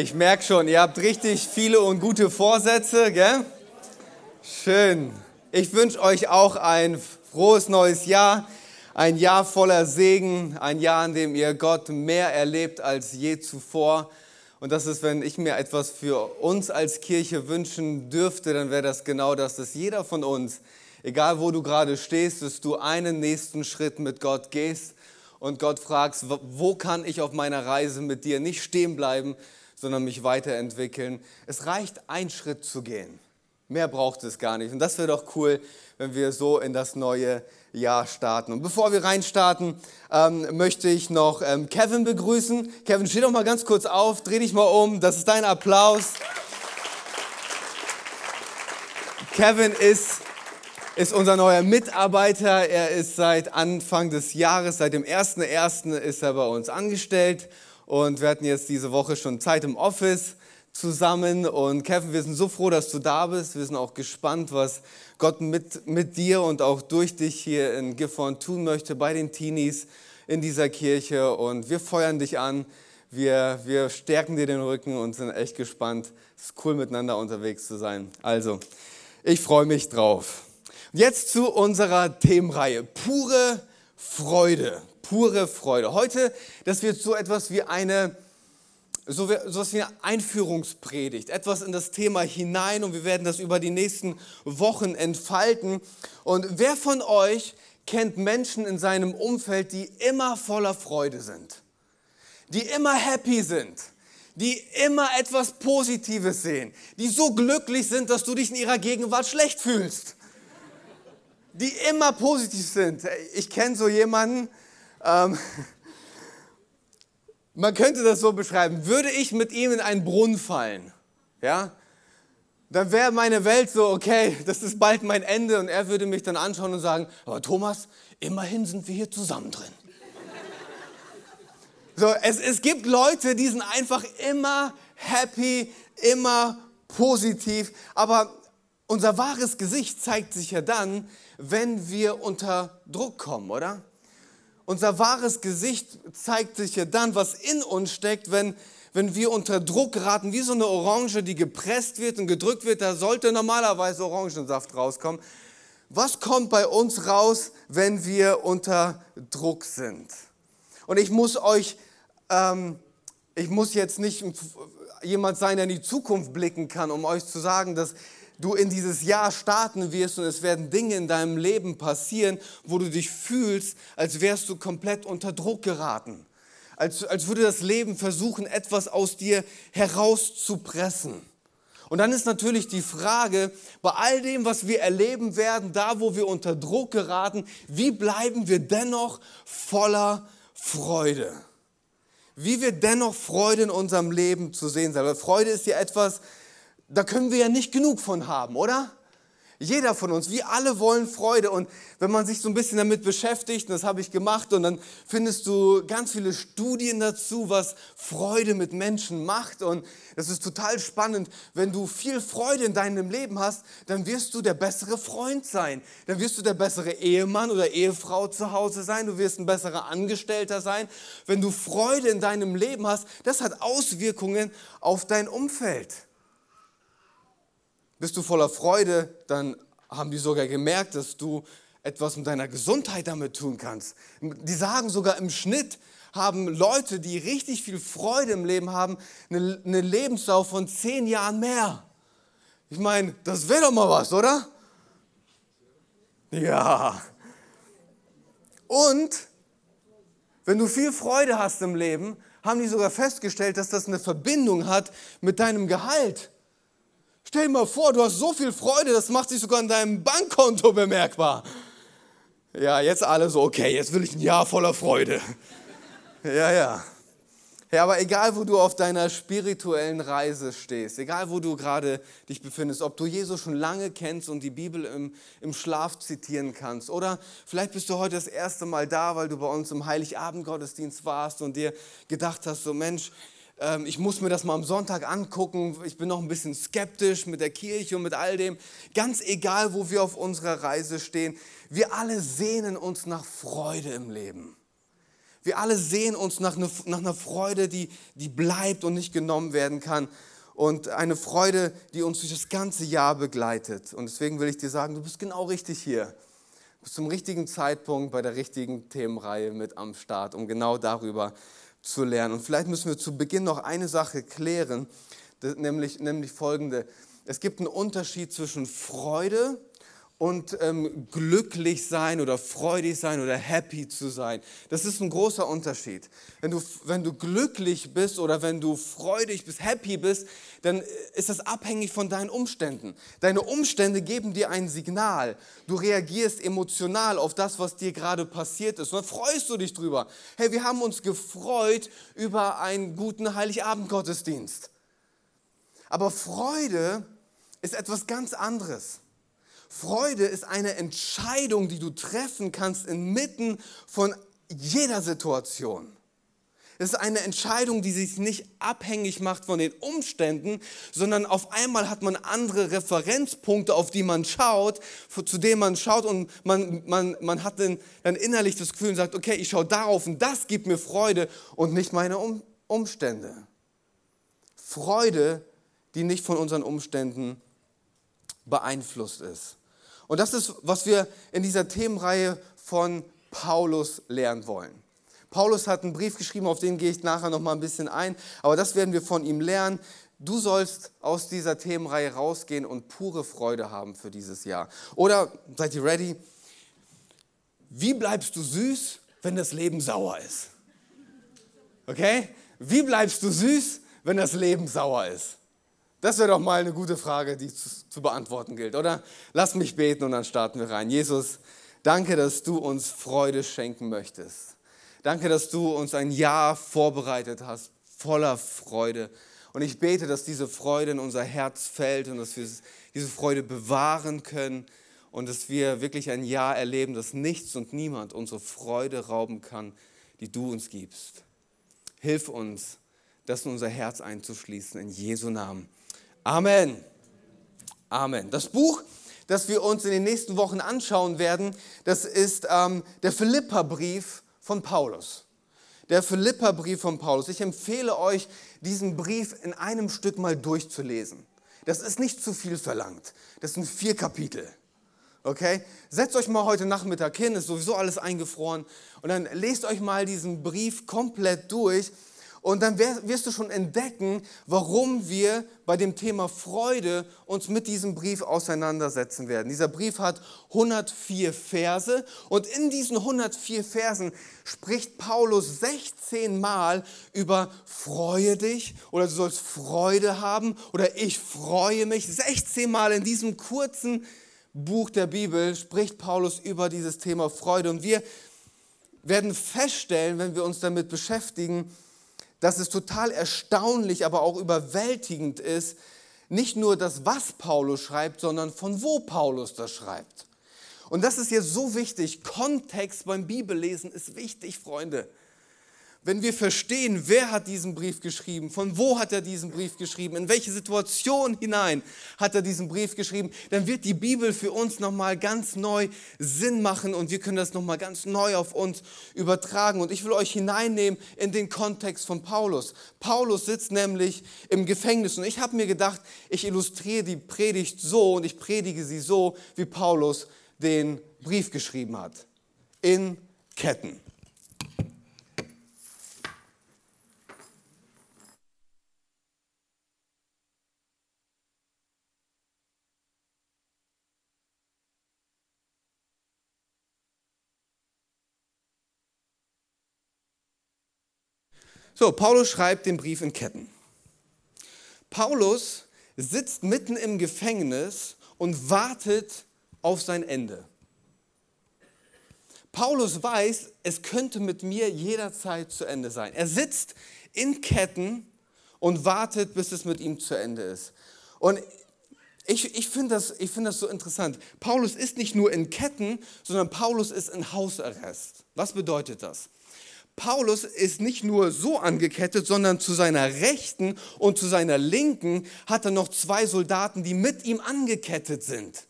Ich merke schon, ihr habt richtig viele und gute Vorsätze, gell? Schön. Ich wünsche euch auch ein frohes neues Jahr, ein Jahr voller Segen, ein Jahr, in dem ihr Gott mehr erlebt als je zuvor. Und das ist, wenn ich mir etwas für uns als Kirche wünschen dürfte, dann wäre das genau das, dass jeder von uns, egal wo du gerade stehst, dass du einen nächsten Schritt mit Gott gehst und Gott fragst, wo kann ich auf meiner Reise mit dir nicht stehen bleiben, sondern mich weiterentwickeln. Es reicht, einen Schritt zu gehen. Mehr braucht es gar nicht. Und das wäre doch cool, wenn wir so in das neue Jahr starten. Und bevor wir reinstarten, ähm, möchte ich noch ähm, Kevin begrüßen. Kevin, steh doch mal ganz kurz auf, dreh dich mal um. Das ist dein Applaus. Kevin ist, ist unser neuer Mitarbeiter. Er ist seit Anfang des Jahres, seit dem 1.1. ist er bei uns angestellt und wir hatten jetzt diese Woche schon Zeit im Office zusammen. Und Kevin, wir sind so froh, dass du da bist. Wir sind auch gespannt, was Gott mit, mit dir und auch durch dich hier in Gifhorn tun möchte bei den Teenies in dieser Kirche. Und wir feuern dich an. Wir, wir stärken dir den Rücken und sind echt gespannt. Es ist cool, miteinander unterwegs zu sein. Also, ich freue mich drauf. Jetzt zu unserer Themenreihe. Pure Freude pure Freude. Heute, das wird so etwas wie eine, so etwas wie eine Einführungspredigt, etwas in das Thema hinein und wir werden das über die nächsten Wochen entfalten. Und wer von euch kennt Menschen in seinem Umfeld, die immer voller Freude sind, die immer happy sind? die immer etwas Positives sehen, die so glücklich sind, dass du dich in ihrer Gegenwart schlecht fühlst, die immer positiv sind. Ich kenne so jemanden, ähm, man könnte das so beschreiben, würde ich mit ihm in einen Brunnen fallen, ja, dann wäre meine Welt so, okay, das ist bald mein Ende und er würde mich dann anschauen und sagen, aber Thomas, immerhin sind wir hier zusammen drin. So, es, es gibt Leute, die sind einfach immer happy, immer positiv, aber unser wahres Gesicht zeigt sich ja dann, wenn wir unter Druck kommen, oder? Unser wahres Gesicht zeigt sich ja dann, was in uns steckt, wenn, wenn wir unter Druck geraten, wie so eine Orange, die gepresst wird und gedrückt wird. Da sollte normalerweise Orangensaft rauskommen. Was kommt bei uns raus, wenn wir unter Druck sind? Und ich muss euch, ähm, ich muss jetzt nicht jemand sein, der in die Zukunft blicken kann, um euch zu sagen, dass du in dieses Jahr starten wirst und es werden Dinge in deinem Leben passieren, wo du dich fühlst, als wärst du komplett unter Druck geraten. Als, als würde das Leben versuchen, etwas aus dir herauszupressen. Und dann ist natürlich die Frage, bei all dem, was wir erleben werden, da wo wir unter Druck geraten, wie bleiben wir dennoch voller Freude? Wie wir dennoch Freude in unserem Leben zu sehen sein. Weil Freude ist ja etwas, da können wir ja nicht genug von haben, oder? Jeder von uns, wir alle wollen Freude. Und wenn man sich so ein bisschen damit beschäftigt, und das habe ich gemacht, und dann findest du ganz viele Studien dazu, was Freude mit Menschen macht. Und das ist total spannend. Wenn du viel Freude in deinem Leben hast, dann wirst du der bessere Freund sein. Dann wirst du der bessere Ehemann oder Ehefrau zu Hause sein. Du wirst ein besserer Angestellter sein. Wenn du Freude in deinem Leben hast, das hat Auswirkungen auf dein Umfeld. Bist du voller Freude, dann haben die sogar gemerkt, dass du etwas mit deiner Gesundheit damit tun kannst. Die sagen sogar im Schnitt haben Leute, die richtig viel Freude im Leben haben, eine, eine Lebensdauer von zehn Jahren mehr. Ich meine, das wäre doch mal was, oder? Ja. Und wenn du viel Freude hast im Leben, haben die sogar festgestellt, dass das eine Verbindung hat mit deinem Gehalt. Stell dir mal vor, du hast so viel Freude, das macht sich sogar an deinem Bankkonto bemerkbar. Ja, jetzt alle so, okay, jetzt will ich ein Jahr voller Freude. Ja, ja. Ja, aber egal, wo du auf deiner spirituellen Reise stehst, egal, wo du gerade dich befindest, ob du Jesus schon lange kennst und die Bibel im, im Schlaf zitieren kannst, oder vielleicht bist du heute das erste Mal da, weil du bei uns im Heiligabend-Gottesdienst warst und dir gedacht hast, so Mensch, ähm, ich muss mir das mal am Sonntag angucken, ich bin noch ein bisschen skeptisch mit der Kirche und mit all dem. Ganz egal, wo wir auf unserer Reise stehen, wir alle sehnen uns nach Freude im Leben. Wir alle sehen uns nach, ne, nach einer Freude, die, die bleibt und nicht genommen werden kann. Und eine Freude, die uns durch das ganze Jahr begleitet. Und deswegen will ich dir sagen, du bist genau richtig hier. Du bist zum richtigen Zeitpunkt bei der richtigen Themenreihe mit am Start, um genau darüber zu lernen. Und vielleicht müssen wir zu Beginn noch eine Sache klären, nämlich, nämlich folgende. Es gibt einen Unterschied zwischen Freude und ähm, glücklich sein oder freudig sein oder happy zu sein. Das ist ein großer Unterschied. Wenn du, wenn du glücklich bist oder wenn du freudig bist, happy bist, dann ist das abhängig von deinen Umständen. Deine Umstände geben dir ein Signal. Du reagierst emotional auf das, was dir gerade passiert ist. Und dann freust du dich drüber. Hey, wir haben uns gefreut über einen guten Heiligabend-Gottesdienst. Aber Freude ist etwas ganz anderes. Freude ist eine Entscheidung, die du treffen kannst inmitten von jeder Situation. Es ist eine Entscheidung, die sich nicht abhängig macht von den Umständen, sondern auf einmal hat man andere Referenzpunkte, auf die man schaut, zu denen man schaut und man, man, man hat dann, dann innerlich das Gefühl und sagt, okay, ich schaue darauf und das gibt mir Freude und nicht meine um Umstände. Freude, die nicht von unseren Umständen beeinflusst ist. Und das ist, was wir in dieser Themenreihe von Paulus lernen wollen. Paulus hat einen Brief geschrieben, auf den gehe ich nachher noch mal ein bisschen ein, aber das werden wir von ihm lernen. Du sollst aus dieser Themenreihe rausgehen und pure Freude haben für dieses Jahr. Oder seid ihr ready? Wie bleibst du süß, wenn das Leben sauer ist? Okay? Wie bleibst du süß, wenn das Leben sauer ist? Das wäre doch mal eine gute Frage, die zu, zu, beantworten gilt, oder? Lass mich beten und dann starten wir rein. Jesus, danke, dass du uns Freude schenken möchtest. Danke, dass du uns ein Jahr vorbereitet hast, voller Freude. Und ich bete, dass diese Freude in unser Herz fällt und dass wir diese Freude bewahren können und dass wir wirklich ein Jahr erleben, dass nichts und niemand unsere Freude rauben kann, die du uns gibst. Hilf uns, das in unser Herz einzuschließen, in Jesu Namen. Amen. Amen. Das Buch, das wir uns in den nächsten Wochen anschauen werden, das ist ähm, der Philippa-Brief von Paulus. Der Philippa-Brief von Paulus. Ich empfehle euch, diesen Brief in einem Stück mal durchzulesen. Das ist nicht zu viel verlangt. Das sind vier Kapitel. Okay? Setzt euch mal heute Nachmittag hin, ist sowieso alles eingefroren. Und dann lest euch mal diesen Brief komplett durch und dann wirst du schon entdecken, warum wir bei dem Thema Freude uns mit diesem Brief auseinandersetzen werden. Dieser Brief hat 104 Verse und in diesen 104 Versen spricht Paulus 16 Mal über Freue dich oder du sollst Freude haben oder ich freue mich. 16 Mal in diesem kurzen Buch der Bibel spricht Paulus über dieses Thema Freude und wir werden feststellen, wenn wir uns damit beschäftigen, dass es total erstaunlich, aber auch überwältigend ist, nicht nur das, was Paulus schreibt, sondern von wo Paulus das schreibt. Und das ist jetzt so wichtig. Kontext beim Bibellesen ist wichtig, Freunde wenn wir verstehen, wer hat diesen Brief geschrieben, von wo hat er diesen Brief geschrieben, in welche Situation hinein hat er diesen Brief geschrieben, dann wird die Bibel für uns nochmal ganz neu Sinn machen und wir können das nochmal ganz neu auf uns übertragen. Und ich will euch hineinnehmen in den Kontext von Paulus. Paulus sitzt nämlich im Gefängnis und ich habe mir gedacht, ich illustriere die Predigt so und ich predige sie so, wie Paulus den Brief geschrieben hat. In Ketten. So, Paulus schreibt den Brief in Ketten. Paulus sitzt mitten im Gefängnis und wartet auf sein Ende. Paulus weiß, es könnte mit mir jederzeit zu Ende sein. Er sitzt in Ketten und wartet, bis es mit ihm zu Ende ist. Und ich, ich finde das, find das so interessant. Paulus ist nicht nur in Ketten, sondern Paulus ist in Hausarrest. Was bedeutet das? Paulus ist nicht nur so angekettet, sondern zu seiner Rechten und zu seiner Linken hat er noch zwei Soldaten, die mit ihm angekettet sind.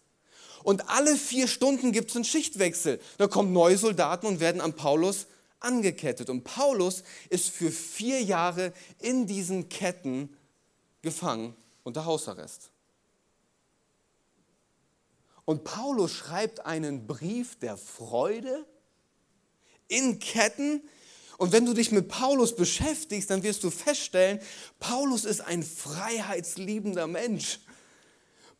Und alle vier Stunden gibt es einen Schichtwechsel. Da kommen neue Soldaten und werden an Paulus angekettet. Und Paulus ist für vier Jahre in diesen Ketten gefangen unter Hausarrest. Und Paulus schreibt einen Brief der Freude in Ketten und wenn du dich mit Paulus beschäftigst, dann wirst du feststellen, Paulus ist ein freiheitsliebender Mensch.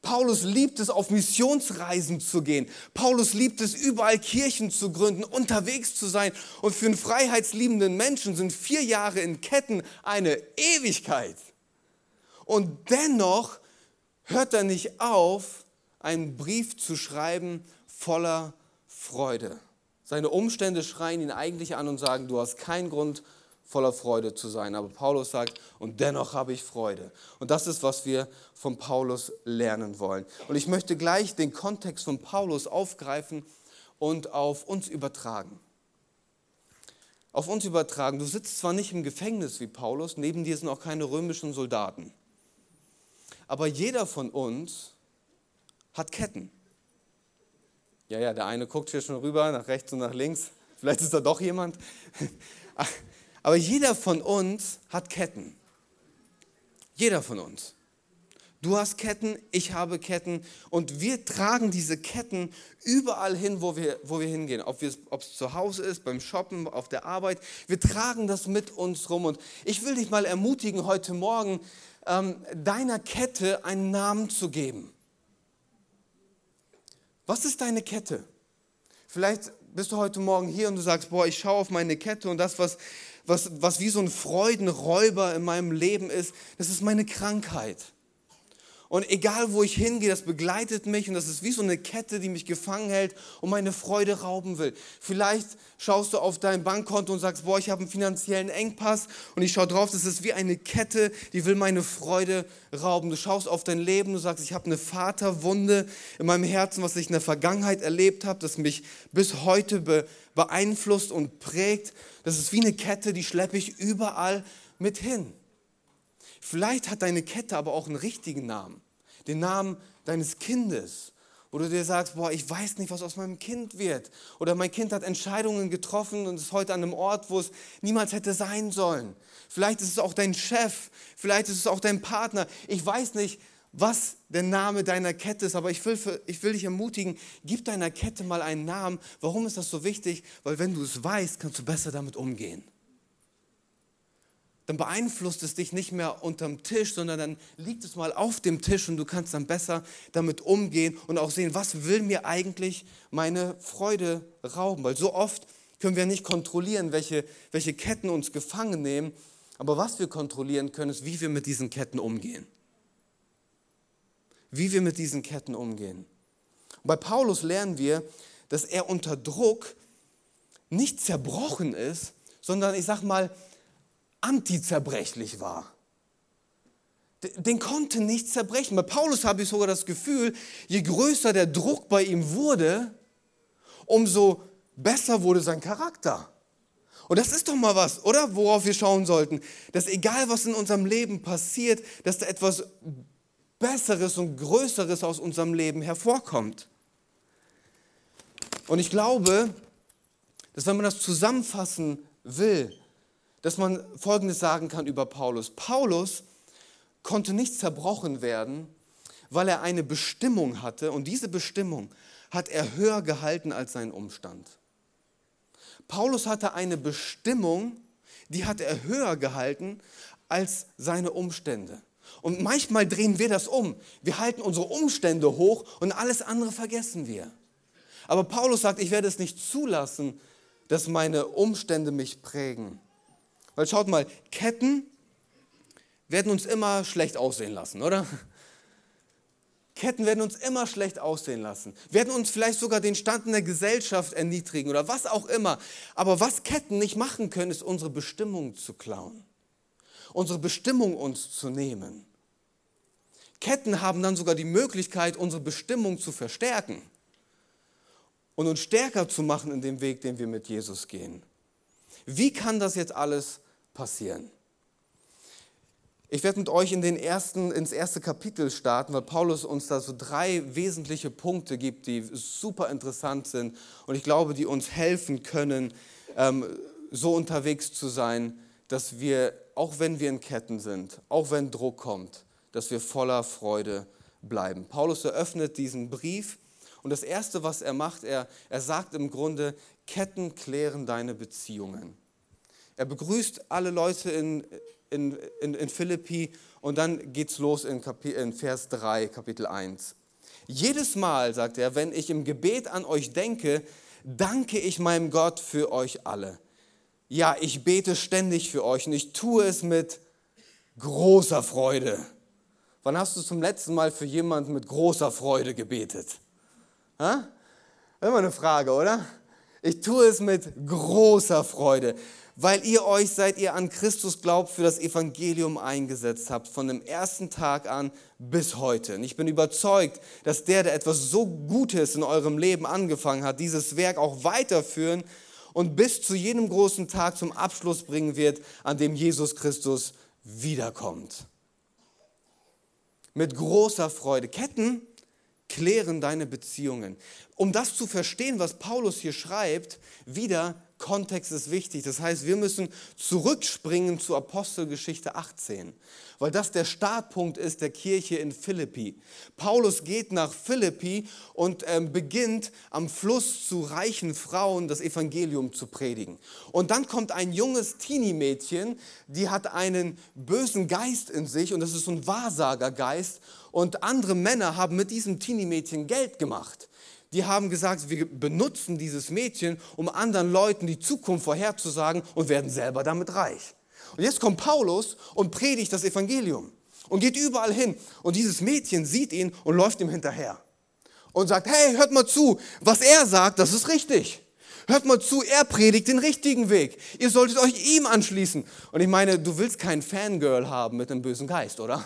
Paulus liebt es, auf Missionsreisen zu gehen. Paulus liebt es, überall Kirchen zu gründen, unterwegs zu sein. Und für einen freiheitsliebenden Menschen sind vier Jahre in Ketten eine Ewigkeit. Und dennoch hört er nicht auf, einen Brief zu schreiben voller Freude. Seine Umstände schreien ihn eigentlich an und sagen, du hast keinen Grund, voller Freude zu sein. Aber Paulus sagt, und dennoch habe ich Freude. Und das ist, was wir von Paulus lernen wollen. Und ich möchte gleich den Kontext von Paulus aufgreifen und auf uns übertragen. Auf uns übertragen. Du sitzt zwar nicht im Gefängnis wie Paulus, neben dir sind auch keine römischen Soldaten. Aber jeder von uns hat Ketten. Ja, ja, der eine guckt hier schon rüber, nach rechts und nach links. Vielleicht ist da doch jemand. Aber jeder von uns hat Ketten. Jeder von uns. Du hast Ketten, ich habe Ketten und wir tragen diese Ketten überall hin, wo wir, wo wir hingehen. Ob es zu Hause ist, beim Shoppen, auf der Arbeit. Wir tragen das mit uns rum. Und ich will dich mal ermutigen, heute Morgen ähm, deiner Kette einen Namen zu geben. Was ist deine Kette? Vielleicht bist du heute Morgen hier und du sagst, boah, ich schaue auf meine Kette und das, was, was, was wie so ein Freudenräuber in meinem Leben ist, das ist meine Krankheit. Und egal wo ich hingehe, das begleitet mich und das ist wie so eine Kette, die mich gefangen hält und meine Freude rauben will. Vielleicht schaust du auf dein Bankkonto und sagst, boah, ich habe einen finanziellen Engpass und ich schaue drauf, das ist wie eine Kette, die will meine Freude rauben. Du schaust auf dein Leben, du sagst, ich habe eine Vaterwunde in meinem Herzen, was ich in der Vergangenheit erlebt habe, das mich bis heute be beeinflusst und prägt. Das ist wie eine Kette, die schleppe ich überall mit hin. Vielleicht hat deine Kette aber auch einen richtigen Namen, den Namen deines Kindes, wo du dir sagst, boah, ich weiß nicht, was aus meinem Kind wird. Oder mein Kind hat Entscheidungen getroffen und ist heute an einem Ort, wo es niemals hätte sein sollen. Vielleicht ist es auch dein Chef, vielleicht ist es auch dein Partner. Ich weiß nicht, was der Name deiner Kette ist, aber ich will, für, ich will dich ermutigen, gib deiner Kette mal einen Namen. Warum ist das so wichtig? Weil wenn du es weißt, kannst du besser damit umgehen dann beeinflusst es dich nicht mehr unterm Tisch, sondern dann liegt es mal auf dem Tisch und du kannst dann besser damit umgehen und auch sehen, was will mir eigentlich meine Freude rauben. Weil so oft können wir nicht kontrollieren, welche, welche Ketten uns gefangen nehmen, aber was wir kontrollieren können, ist, wie wir mit diesen Ketten umgehen. Wie wir mit diesen Ketten umgehen. Und bei Paulus lernen wir, dass er unter Druck nicht zerbrochen ist, sondern ich sag mal, antizerbrechlich war. Den konnte nicht zerbrechen. Bei Paulus habe ich sogar das Gefühl, je größer der Druck bei ihm wurde, umso besser wurde sein Charakter. Und das ist doch mal was, oder? Worauf wir schauen sollten. Dass egal was in unserem Leben passiert, dass da etwas Besseres und Größeres aus unserem Leben hervorkommt. Und ich glaube, dass wenn man das zusammenfassen will, dass man Folgendes sagen kann über Paulus. Paulus konnte nicht zerbrochen werden, weil er eine Bestimmung hatte und diese Bestimmung hat er höher gehalten als sein Umstand. Paulus hatte eine Bestimmung, die hat er höher gehalten als seine Umstände. Und manchmal drehen wir das um. Wir halten unsere Umstände hoch und alles andere vergessen wir. Aber Paulus sagt, ich werde es nicht zulassen, dass meine Umstände mich prägen. Weil schaut mal, Ketten werden uns immer schlecht aussehen lassen, oder? Ketten werden uns immer schlecht aussehen lassen, werden uns vielleicht sogar den Stand in der Gesellschaft erniedrigen oder was auch immer. Aber was Ketten nicht machen können, ist unsere Bestimmung zu klauen. unsere Bestimmung uns zu nehmen. Ketten haben dann sogar die Möglichkeit, unsere Bestimmung zu verstärken und uns stärker zu machen in dem Weg, den wir mit Jesus gehen. Wie kann das jetzt alles passieren? Ich werde mit euch in den ersten, ins erste Kapitel starten, weil Paulus uns da so drei wesentliche Punkte gibt, die super interessant sind und ich glaube, die uns helfen können, ähm, so unterwegs zu sein, dass wir, auch wenn wir in Ketten sind, auch wenn Druck kommt, dass wir voller Freude bleiben. Paulus eröffnet diesen Brief und das Erste, was er macht, er, er sagt im Grunde, Ketten klären deine Beziehungen. Er begrüßt alle Leute in, in, in, in Philippi und dann geht es los in, Kapi in Vers 3, Kapitel 1. Jedes Mal, sagt er, wenn ich im Gebet an euch denke, danke ich meinem Gott für euch alle. Ja, ich bete ständig für euch und ich tue es mit großer Freude. Wann hast du zum letzten Mal für jemanden mit großer Freude gebetet? Ha? Immer eine Frage, oder? Ich tue es mit großer Freude, weil ihr euch, seit ihr an Christus glaubt, für das Evangelium eingesetzt habt, von dem ersten Tag an bis heute. Und ich bin überzeugt, dass der, der etwas so Gutes in eurem Leben angefangen hat, dieses Werk auch weiterführen und bis zu jenem großen Tag zum Abschluss bringen wird, an dem Jesus Christus wiederkommt. Mit großer Freude. Ketten klären deine Beziehungen. Um das zu verstehen, was Paulus hier schreibt, wieder Kontext ist wichtig. Das heißt, wir müssen zurückspringen zu Apostelgeschichte 18, weil das der Startpunkt ist der Kirche in Philippi. Paulus geht nach Philippi und ähm, beginnt am Fluss zu reichen Frauen das Evangelium zu predigen. Und dann kommt ein junges Teenie-Mädchen, die hat einen bösen Geist in sich und das ist so ein Wahrsagergeist. Und andere Männer haben mit diesem Teenie-Mädchen Geld gemacht die haben gesagt, wir benutzen dieses Mädchen, um anderen Leuten die Zukunft vorherzusagen und werden selber damit reich. Und jetzt kommt Paulus und predigt das Evangelium und geht überall hin. Und dieses Mädchen sieht ihn und läuft ihm hinterher und sagt, hey, hört mal zu, was er sagt, das ist richtig. Hört mal zu, er predigt den richtigen Weg. Ihr solltet euch ihm anschließen. Und ich meine, du willst keinen Fangirl haben mit einem bösen Geist, oder?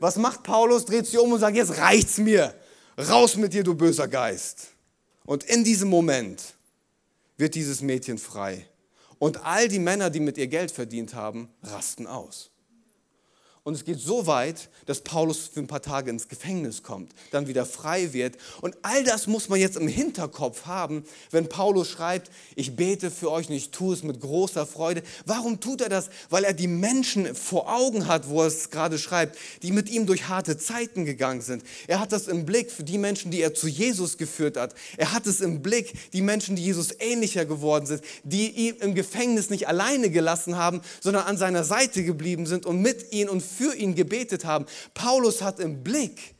Was macht Paulus? Dreht sich um und sagt, jetzt reicht's mir. Raus mit dir, du böser Geist. Und in diesem Moment wird dieses Mädchen frei. Und all die Männer, die mit ihr Geld verdient haben, rasten aus. Und es geht so weit, dass Paulus für ein paar Tage ins Gefängnis kommt, dann wieder frei wird. Und all das muss man jetzt im Hinterkopf haben, wenn Paulus schreibt, ich bete für euch und ich tue es mit großer Freude. Warum tut er das? Weil er die Menschen vor Augen hat, wo er es gerade schreibt, die mit ihm durch harte Zeiten gegangen sind. Er hat das im Blick für die Menschen, die er zu Jesus geführt hat. Er hat es im Blick, die Menschen, die Jesus ähnlicher geworden sind, die ihn im Gefängnis nicht alleine gelassen haben, sondern an seiner Seite geblieben sind und mit ihm und für ihn gebetet haben. Paulus hat im Blick,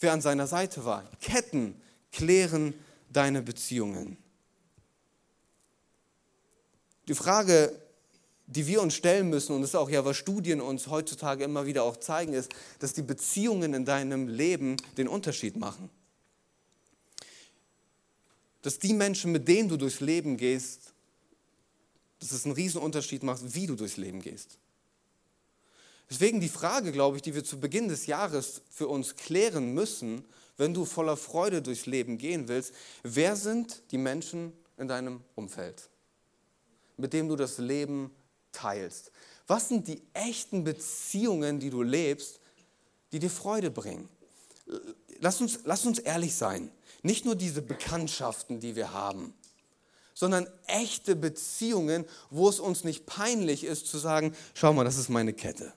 wer an seiner Seite war. Ketten klären deine Beziehungen. Die Frage, die wir uns stellen müssen, und das ist auch ja, was Studien uns heutzutage immer wieder auch zeigen, ist, dass die Beziehungen in deinem Leben den Unterschied machen. Dass die Menschen, mit denen du durchs Leben gehst, dass es einen Unterschied macht, wie du durchs Leben gehst. Deswegen die Frage, glaube ich, die wir zu Beginn des Jahres für uns klären müssen, wenn du voller Freude durchs Leben gehen willst, wer sind die Menschen in deinem Umfeld, mit denen du das Leben teilst? Was sind die echten Beziehungen, die du lebst, die dir Freude bringen? Lass uns, lass uns ehrlich sein. Nicht nur diese Bekanntschaften, die wir haben, sondern echte Beziehungen, wo es uns nicht peinlich ist zu sagen, schau mal, das ist meine Kette.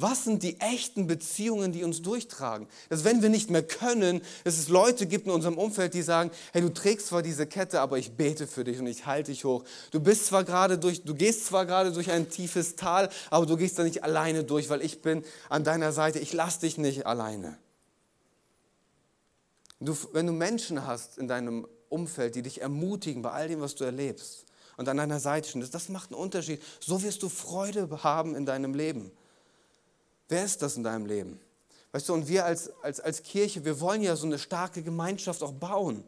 Was sind die echten Beziehungen, die uns durchtragen? Dass wenn wir nicht mehr können, dass es Leute gibt in unserem Umfeld, die sagen, hey, du trägst zwar diese Kette, aber ich bete für dich und ich halte dich hoch. Du bist zwar gerade durch, du gehst zwar gerade durch ein tiefes Tal, aber du gehst da nicht alleine durch, weil ich bin an deiner Seite. Ich lass dich nicht alleine. Du, wenn du Menschen hast in deinem Umfeld, die dich ermutigen bei all dem, was du erlebst und an deiner Seite stehen, das macht einen Unterschied. So wirst du Freude haben in deinem Leben. Wer ist das in deinem Leben? Weißt du, und wir als, als, als Kirche, wir wollen ja so eine starke Gemeinschaft auch bauen.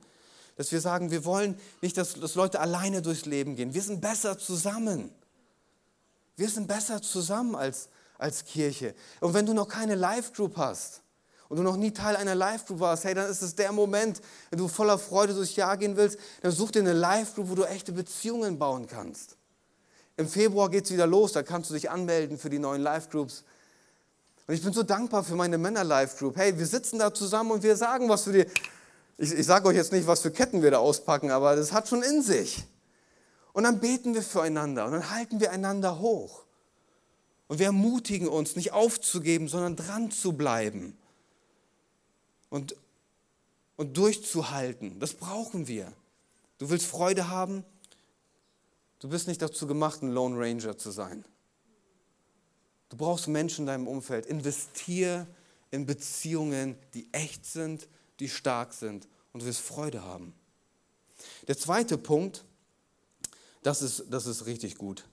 Dass wir sagen, wir wollen nicht, dass, dass Leute alleine durchs Leben gehen. Wir sind besser zusammen. Wir sind besser zusammen als, als Kirche. Und wenn du noch keine Live-Group hast und du noch nie Teil einer Live-Group warst, hey, dann ist es der Moment, wenn du voller Freude durchs Jahr gehen willst, dann such dir eine Live-Group, wo du echte Beziehungen bauen kannst. Im Februar geht es wieder los, da kannst du dich anmelden für die neuen Live-Groups. Und ich bin so dankbar für meine Männer-Live-Group. Hey, wir sitzen da zusammen und wir sagen was für die. Ich, ich sage euch jetzt nicht, was für Ketten wir da auspacken, aber das hat schon in sich. Und dann beten wir füreinander und dann halten wir einander hoch. Und wir ermutigen uns, nicht aufzugeben, sondern dran zu bleiben. Und, und durchzuhalten. Das brauchen wir. Du willst Freude haben? Du bist nicht dazu gemacht, ein Lone Ranger zu sein. Du brauchst Menschen in deinem Umfeld. Investier in Beziehungen, die echt sind, die stark sind und du wirst Freude haben. Der zweite Punkt, das ist, das ist richtig gut.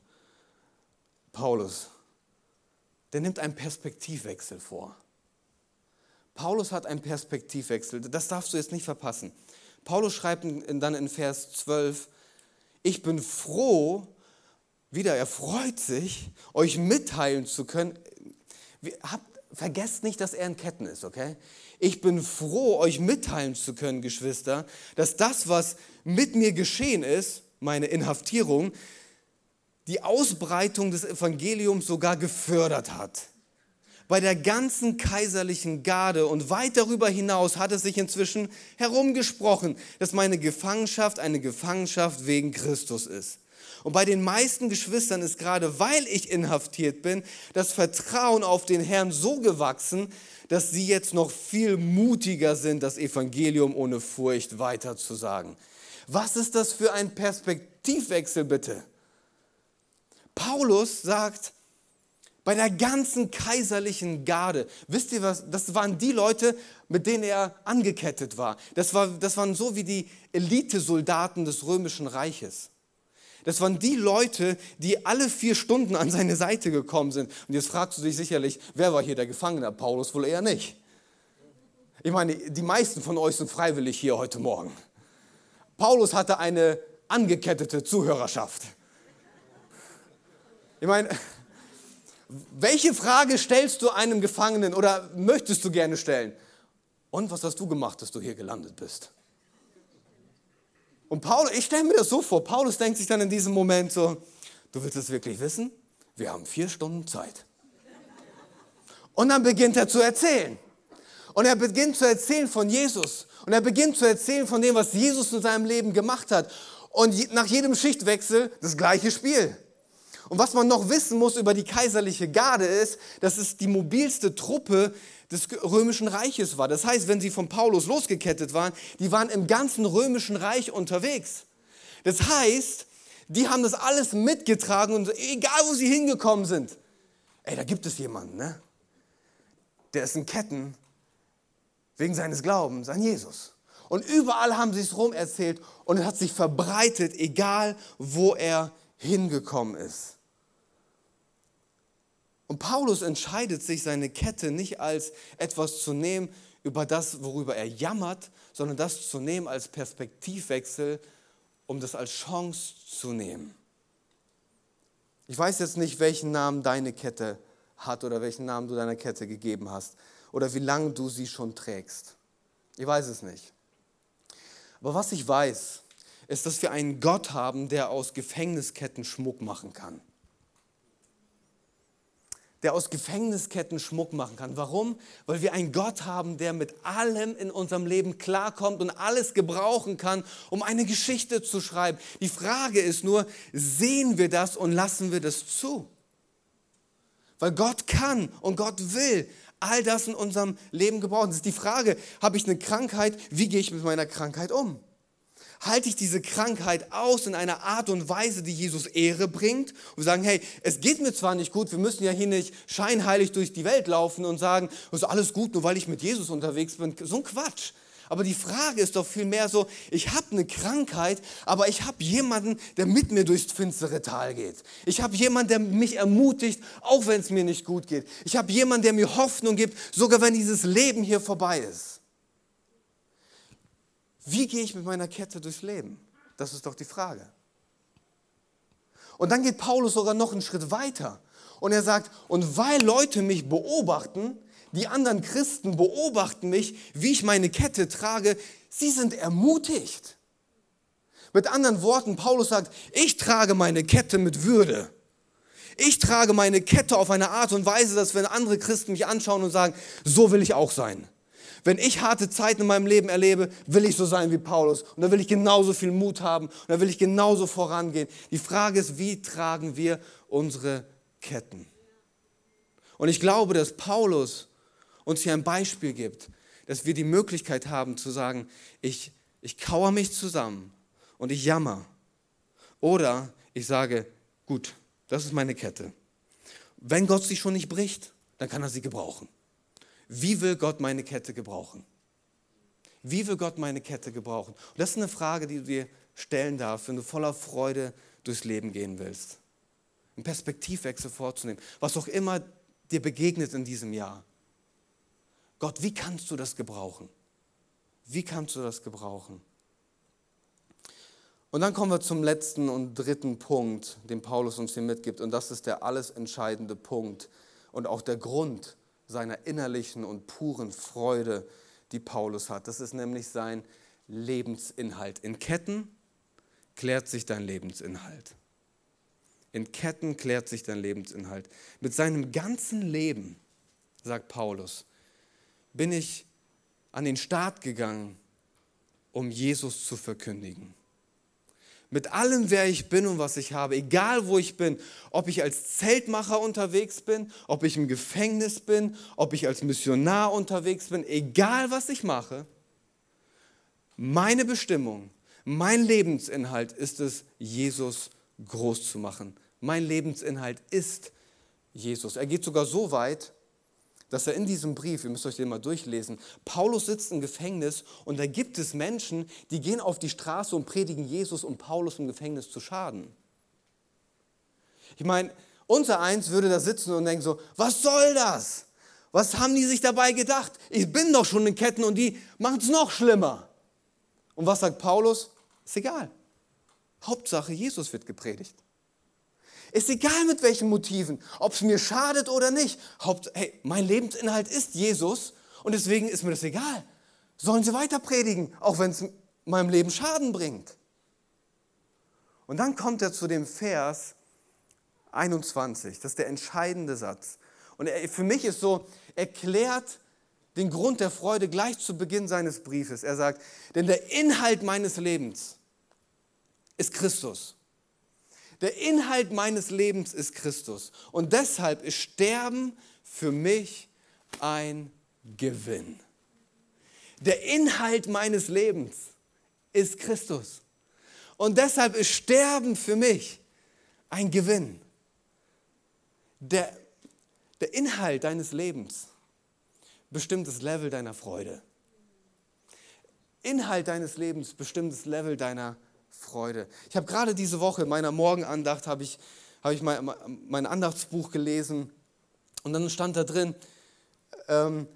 Paulus, der nimmt einen Perspektivwechsel vor. Paulus hat einen Perspektivwechsel, das darfst du jetzt nicht verpassen. Paulus schreibt dann in Vers 12, ich bin froh, wieder, er freut sich, euch mitteilen zu können. Habt, vergesst nicht, dass er in Ketten ist, okay? Ich bin froh, euch mitteilen zu können, Geschwister, dass das, was mit mir geschehen ist, meine Inhaftierung, die Ausbreitung des Evangeliums sogar gefördert hat. Bei der ganzen kaiserlichen Garde und weit darüber hinaus hat es sich inzwischen herumgesprochen, dass meine Gefangenschaft eine Gefangenschaft wegen Christus ist. Und bei den meisten Geschwistern ist gerade, weil ich inhaftiert bin, das Vertrauen auf den Herrn so gewachsen, dass sie jetzt noch viel mutiger sind, das Evangelium ohne Furcht weiterzusagen. Was ist das für ein Perspektivwechsel bitte? Paulus sagt, bei der ganzen kaiserlichen Garde, wisst ihr was, das waren die Leute, mit denen er angekettet war. Das, war, das waren so wie die Elitesoldaten des römischen Reiches. Das waren die Leute, die alle vier Stunden an seine Seite gekommen sind. Und jetzt fragst du dich sicherlich, wer war hier der Gefangene? Paulus wohl eher nicht. Ich meine, die meisten von euch sind freiwillig hier heute Morgen. Paulus hatte eine angekettete Zuhörerschaft. Ich meine, welche Frage stellst du einem Gefangenen oder möchtest du gerne stellen? Und was hast du gemacht, dass du hier gelandet bist? Und Paulus, ich stelle mir das so vor, Paulus denkt sich dann in diesem Moment so, du willst es wirklich wissen? Wir haben vier Stunden Zeit. Und dann beginnt er zu erzählen. Und er beginnt zu erzählen von Jesus. Und er beginnt zu erzählen von dem, was Jesus in seinem Leben gemacht hat. Und nach jedem Schichtwechsel das gleiche Spiel. Und was man noch wissen muss über die kaiserliche Garde ist, dass es die mobilste Truppe des römischen Reiches war. Das heißt, wenn sie von Paulus losgekettet waren, die waren im ganzen römischen Reich unterwegs. Das heißt, die haben das alles mitgetragen und egal wo sie hingekommen sind, ey, da gibt es jemanden, ne? Der ist in Ketten wegen seines Glaubens an Jesus. Und überall haben sie es rum erzählt und es hat sich verbreitet, egal wo er hingekommen ist. Und Paulus entscheidet sich, seine Kette nicht als etwas zu nehmen, über das, worüber er jammert, sondern das zu nehmen als Perspektivwechsel, um das als Chance zu nehmen. Ich weiß jetzt nicht, welchen Namen deine Kette hat oder welchen Namen du deiner Kette gegeben hast oder wie lange du sie schon trägst. Ich weiß es nicht. Aber was ich weiß, ist, dass wir einen Gott haben, der aus Gefängnisketten Schmuck machen kann der aus Gefängnisketten Schmuck machen kann. Warum? Weil wir einen Gott haben, der mit allem in unserem Leben klarkommt und alles gebrauchen kann, um eine Geschichte zu schreiben. Die Frage ist nur, sehen wir das und lassen wir das zu? Weil Gott kann und Gott will all das in unserem Leben gebrauchen. Das ist die Frage, habe ich eine Krankheit? Wie gehe ich mit meiner Krankheit um? Halte ich diese Krankheit aus in einer Art und Weise, die Jesus Ehre bringt und sagen, hey, es geht mir zwar nicht gut, wir müssen ja hier nicht scheinheilig durch die Welt laufen und sagen, es ist alles gut, nur weil ich mit Jesus unterwegs bin. So ein Quatsch. Aber die Frage ist doch vielmehr so, ich habe eine Krankheit, aber ich habe jemanden, der mit mir durchs finstere Tal geht. Ich habe jemanden, der mich ermutigt, auch wenn es mir nicht gut geht. Ich habe jemanden, der mir Hoffnung gibt, sogar wenn dieses Leben hier vorbei ist. Wie gehe ich mit meiner Kette durchs Leben? Das ist doch die Frage. Und dann geht Paulus sogar noch einen Schritt weiter. Und er sagt, und weil Leute mich beobachten, die anderen Christen beobachten mich, wie ich meine Kette trage, sie sind ermutigt. Mit anderen Worten, Paulus sagt, ich trage meine Kette mit Würde. Ich trage meine Kette auf eine Art und Weise, dass wenn andere Christen mich anschauen und sagen, so will ich auch sein. Wenn ich harte Zeiten in meinem Leben erlebe, will ich so sein wie Paulus. Und da will ich genauso viel Mut haben. Und da will ich genauso vorangehen. Die Frage ist, wie tragen wir unsere Ketten? Und ich glaube, dass Paulus uns hier ein Beispiel gibt, dass wir die Möglichkeit haben zu sagen, ich, ich kauere mich zusammen und ich jammer. Oder ich sage, gut, das ist meine Kette. Wenn Gott sie schon nicht bricht, dann kann er sie gebrauchen. Wie will Gott meine Kette gebrauchen? Wie will Gott meine Kette gebrauchen? Und das ist eine Frage, die du dir stellen darfst, wenn du voller Freude durchs Leben gehen willst. Einen Perspektivwechsel vorzunehmen, was auch immer dir begegnet in diesem Jahr. Gott, wie kannst du das gebrauchen? Wie kannst du das gebrauchen? Und dann kommen wir zum letzten und dritten Punkt, den Paulus uns hier mitgibt. Und das ist der alles entscheidende Punkt und auch der Grund seiner innerlichen und puren Freude, die Paulus hat. Das ist nämlich sein Lebensinhalt. In Ketten klärt sich dein Lebensinhalt. In Ketten klärt sich dein Lebensinhalt. Mit seinem ganzen Leben, sagt Paulus, bin ich an den Start gegangen, um Jesus zu verkündigen mit allem, wer ich bin und was ich habe, egal wo ich bin, ob ich als Zeltmacher unterwegs bin, ob ich im Gefängnis bin, ob ich als Missionar unterwegs bin, egal was ich mache, meine Bestimmung, mein Lebensinhalt ist es, Jesus groß zu machen. Mein Lebensinhalt ist Jesus. Er geht sogar so weit, dass er in diesem Brief, ihr müsst euch den mal durchlesen, Paulus sitzt im Gefängnis und da gibt es Menschen, die gehen auf die Straße und predigen Jesus, um Paulus im Gefängnis zu schaden. Ich meine, unser eins würde da sitzen und denken so, was soll das? Was haben die sich dabei gedacht? Ich bin doch schon in Ketten und die machen es noch schlimmer. Und was sagt Paulus? Ist egal. Hauptsache, Jesus wird gepredigt. Ist egal mit welchen Motiven, ob es mir schadet oder nicht. Haupt, hey, mein Lebensinhalt ist Jesus und deswegen ist mir das egal. Sollen sie weiter predigen, auch wenn es meinem Leben Schaden bringt. Und dann kommt er zu dem Vers 21, das ist der entscheidende Satz. Und er, für mich ist so, erklärt den Grund der Freude gleich zu Beginn seines Briefes. Er sagt, denn der Inhalt meines Lebens ist Christus. Der Inhalt meines Lebens ist Christus. Und deshalb ist Sterben für mich ein Gewinn. Der Inhalt meines Lebens ist Christus. Und deshalb ist Sterben für mich ein Gewinn. Der, der Inhalt deines Lebens bestimmt das Level deiner Freude. Inhalt deines Lebens bestimmt das Level deiner Freude. Ich habe gerade diese Woche in meiner Morgenandacht habe ich, hab ich mein, mein Andachtsbuch gelesen und dann stand da drin, ähm,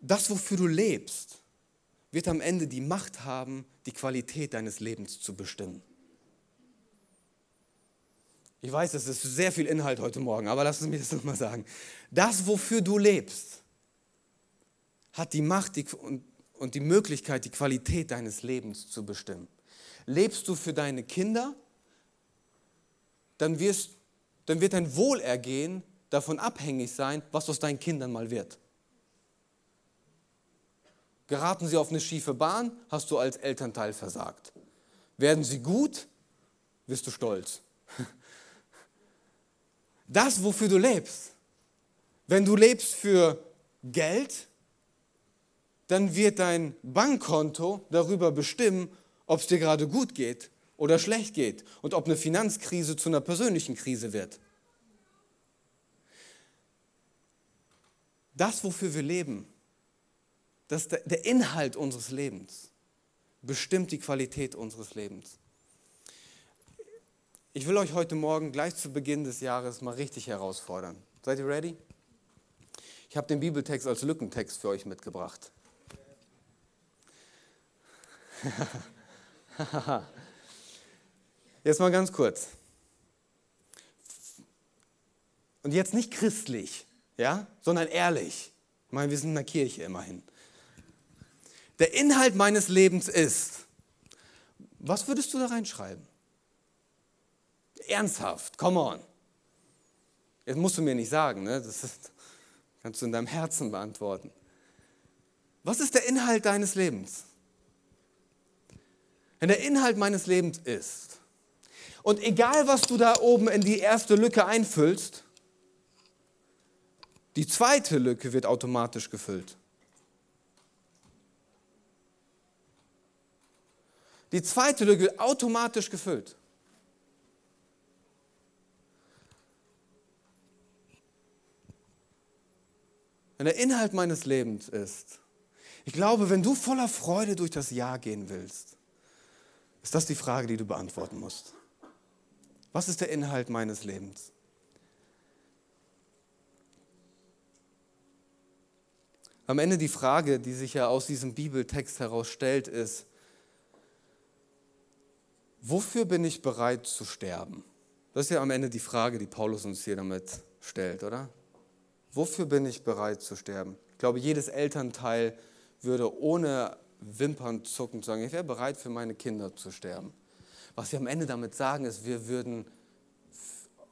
das, wofür du lebst, wird am Ende die Macht haben, die Qualität deines Lebens zu bestimmen. Ich weiß, es ist sehr viel Inhalt heute Morgen, aber lass es mir das nochmal sagen. Das, wofür du lebst, hat die Macht die, und und die Möglichkeit, die Qualität deines Lebens zu bestimmen. Lebst du für deine Kinder, dann, wirst, dann wird dein Wohlergehen davon abhängig sein, was aus deinen Kindern mal wird. Geraten sie auf eine schiefe Bahn, hast du als Elternteil versagt. Werden sie gut, wirst du stolz. Das, wofür du lebst. Wenn du lebst für Geld, dann wird dein Bankkonto darüber bestimmen, ob es dir gerade gut geht oder schlecht geht und ob eine Finanzkrise zu einer persönlichen Krise wird. Das, wofür wir leben, das der Inhalt unseres Lebens, bestimmt die Qualität unseres Lebens. Ich will euch heute Morgen gleich zu Beginn des Jahres mal richtig herausfordern. Seid ihr ready? Ich habe den Bibeltext als Lückentext für euch mitgebracht. Jetzt mal ganz kurz. Und jetzt nicht christlich, ja, sondern ehrlich. Ich meine, wir sind in der Kirche immerhin. Der Inhalt meines Lebens ist, was würdest du da reinschreiben? Ernsthaft, come on. Jetzt musst du mir nicht sagen, ne? das ist, kannst du in deinem Herzen beantworten. Was ist der Inhalt deines Lebens? Wenn der Inhalt meines Lebens ist, und egal was du da oben in die erste Lücke einfüllst, die zweite Lücke wird automatisch gefüllt. Die zweite Lücke wird automatisch gefüllt. Wenn der Inhalt meines Lebens ist, ich glaube, wenn du voller Freude durch das Jahr gehen willst, ist das die Frage, die du beantworten musst. Was ist der Inhalt meines Lebens? Am Ende die Frage, die sich ja aus diesem Bibeltext heraus stellt, ist, wofür bin ich bereit zu sterben? Das ist ja am Ende die Frage, die Paulus uns hier damit stellt, oder? Wofür bin ich bereit zu sterben? Ich glaube, jedes Elternteil würde ohne Wimpern zucken sagen, ich wäre bereit für meine Kinder zu sterben. Was wir am Ende damit sagen, ist, wir würden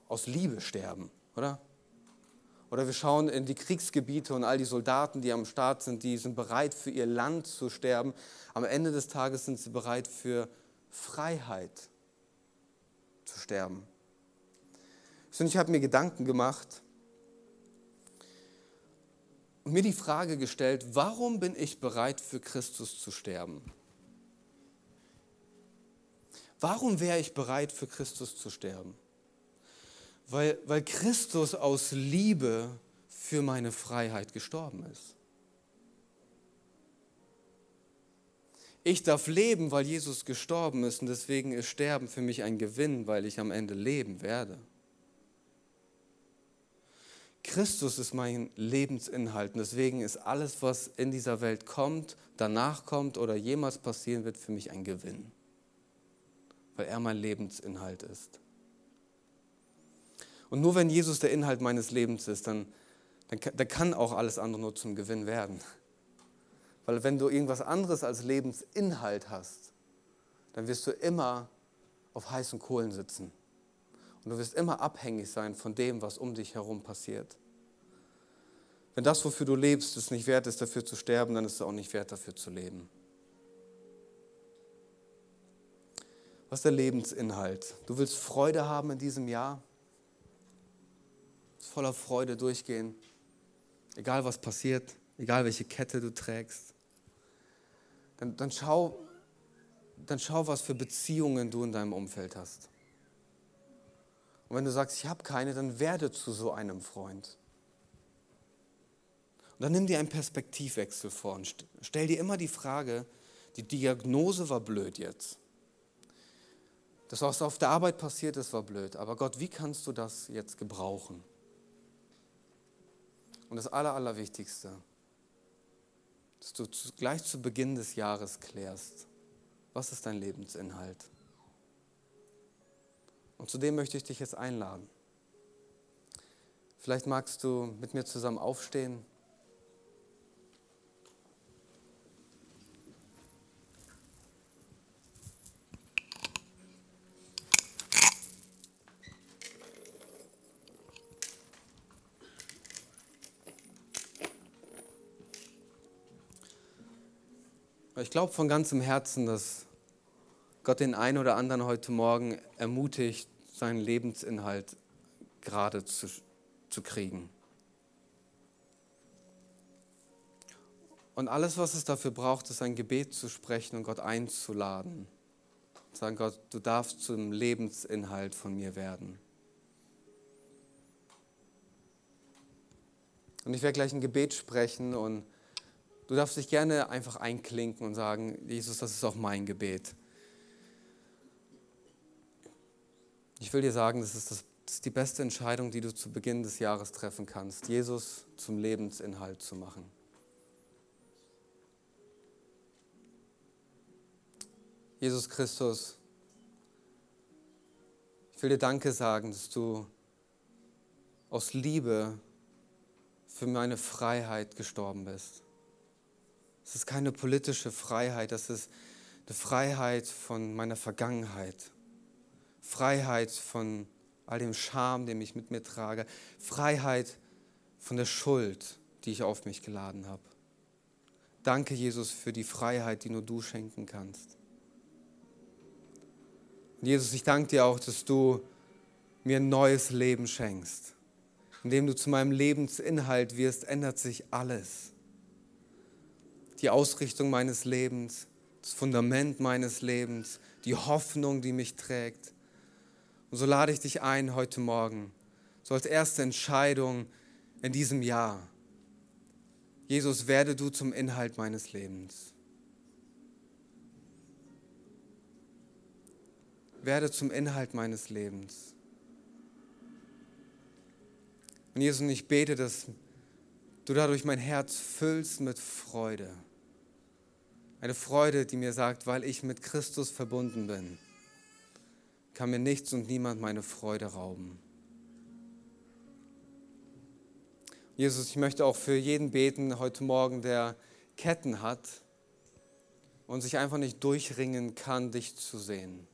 aus Liebe sterben, oder? Oder wir schauen in die Kriegsgebiete und all die Soldaten, die am Start sind, die sind bereit für ihr Land zu sterben. Am Ende des Tages sind sie bereit für Freiheit zu sterben. Und ich habe mir Gedanken gemacht, und mir die Frage gestellt, warum bin ich bereit für Christus zu sterben? Warum wäre ich bereit für Christus zu sterben? Weil, weil Christus aus Liebe für meine Freiheit gestorben ist. Ich darf leben, weil Jesus gestorben ist und deswegen ist Sterben für mich ein Gewinn, weil ich am Ende leben werde. Christus ist mein Lebensinhalt und deswegen ist alles, was in dieser Welt kommt, danach kommt oder jemals passieren wird, für mich ein Gewinn, weil er mein Lebensinhalt ist. Und nur wenn Jesus der Inhalt meines Lebens ist, dann, dann, dann kann auch alles andere nur zum Gewinn werden. Weil wenn du irgendwas anderes als Lebensinhalt hast, dann wirst du immer auf heißen Kohlen sitzen. Und du wirst immer abhängig sein von dem, was um dich herum passiert. Wenn das, wofür du lebst, es nicht wert ist, dafür zu sterben, dann ist es auch nicht wert, dafür zu leben. Was ist der Lebensinhalt? Du willst Freude haben in diesem Jahr? Voller Freude durchgehen, egal was passiert, egal welche Kette du trägst. Dann, dann, schau, dann schau, was für Beziehungen du in deinem Umfeld hast. Und wenn du sagst, ich habe keine, dann werde zu so einem Freund. Und dann nimm dir einen Perspektivwechsel vor und stell dir immer die Frage, die Diagnose war blöd jetzt. Das, was auf der Arbeit passiert ist, war blöd. Aber Gott, wie kannst du das jetzt gebrauchen? Und das Aller, Allerwichtigste, dass du gleich zu Beginn des Jahres klärst, was ist dein Lebensinhalt? Und zu dem möchte ich dich jetzt einladen. Vielleicht magst du mit mir zusammen aufstehen. Ich glaube von ganzem Herzen, dass Gott den einen oder anderen heute Morgen ermutigt, seinen Lebensinhalt gerade zu, zu kriegen. Und alles, was es dafür braucht, ist ein Gebet zu sprechen und Gott einzuladen. Sagen, Gott, du darfst zum Lebensinhalt von mir werden. Und ich werde gleich ein Gebet sprechen und du darfst dich gerne einfach einklinken und sagen, Jesus, das ist auch mein Gebet. Ich will dir sagen, das ist, das, das ist die beste Entscheidung, die du zu Beginn des Jahres treffen kannst, Jesus zum Lebensinhalt zu machen. Jesus Christus, Ich will dir Danke sagen, dass du aus Liebe für meine Freiheit gestorben bist. Es ist keine politische Freiheit, das ist eine Freiheit von meiner Vergangenheit. Freiheit von all dem Scham, den ich mit mir trage. Freiheit von der Schuld, die ich auf mich geladen habe. Danke, Jesus, für die Freiheit, die nur du schenken kannst. Und Jesus, ich danke dir auch, dass du mir ein neues Leben schenkst. Indem du zu meinem Lebensinhalt wirst, ändert sich alles. Die Ausrichtung meines Lebens, das Fundament meines Lebens, die Hoffnung, die mich trägt. Und so lade ich dich ein heute Morgen, so als erste Entscheidung in diesem Jahr. Jesus, werde du zum Inhalt meines Lebens. werde zum Inhalt meines Lebens. Und Jesus, ich bete, dass du dadurch mein Herz füllst mit Freude. Eine Freude, die mir sagt, weil ich mit Christus verbunden bin, kann mir nichts und niemand meine Freude rauben. Jesus, ich möchte auch für jeden beten heute Morgen, der Ketten hat und sich einfach nicht durchringen kann, dich zu sehen.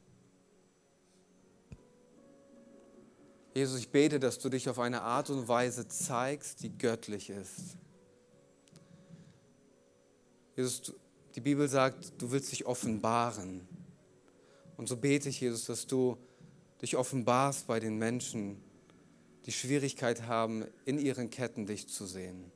Jesus, ich bete, dass du dich auf eine Art und Weise zeigst, die göttlich ist. Jesus, die Bibel sagt, du willst dich offenbaren. Und so bete ich, Jesus, dass du dich offenbarst bei den Menschen, die Schwierigkeit haben, in ihren Ketten dich zu sehen.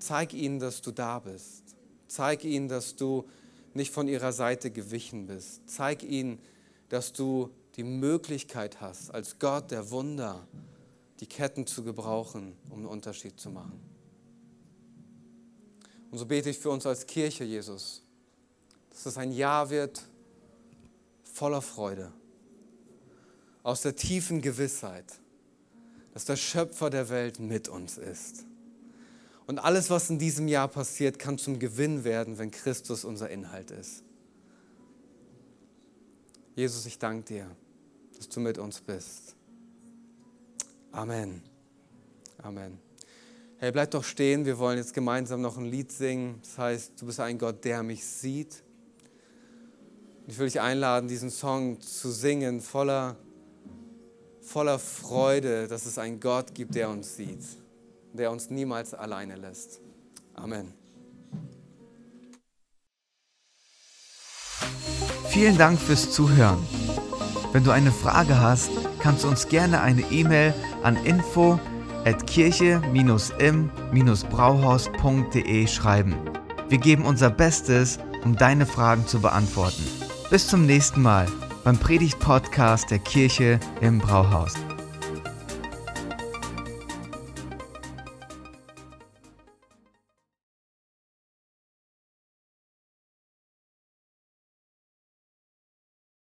Zeig ihnen, dass du da bist. Zeig ihnen, dass du nicht von ihrer Seite gewichen bist. Zeig ihnen, dass du die Möglichkeit hast, als Gott der Wunder, die Ketten zu gebrauchen, um einen Unterschied zu machen. Und so bete ich für uns als Kirche, Jesus, dass es ein Jahr wird voller Freude, aus der tiefen Gewissheit, dass der Schöpfer der Welt mit uns ist. Und alles, was in diesem Jahr passiert, kann zum Gewinn werden, wenn Christus unser Inhalt ist. Jesus, ich danke dir, dass du mit uns bist. Amen. Amen. Hey, bleib doch stehen. Wir wollen jetzt gemeinsam noch ein Lied singen. Das heißt, du bist ein Gott, der mich sieht. Ich will dich einladen, diesen Song zu singen, voller, voller Freude, dass es einen Gott gibt, der uns sieht, der uns niemals alleine lässt. Amen. Vielen Dank fürs Zuhören. Wenn du eine Frage hast, kannst du uns gerne eine E-Mail an info at kirche-im-brauhaus.de schreiben. Wir geben unser Bestes, um deine Fragen zu beantworten. Bis zum nächsten Mal beim Predigt-Podcast der Kirche im Brauhaus.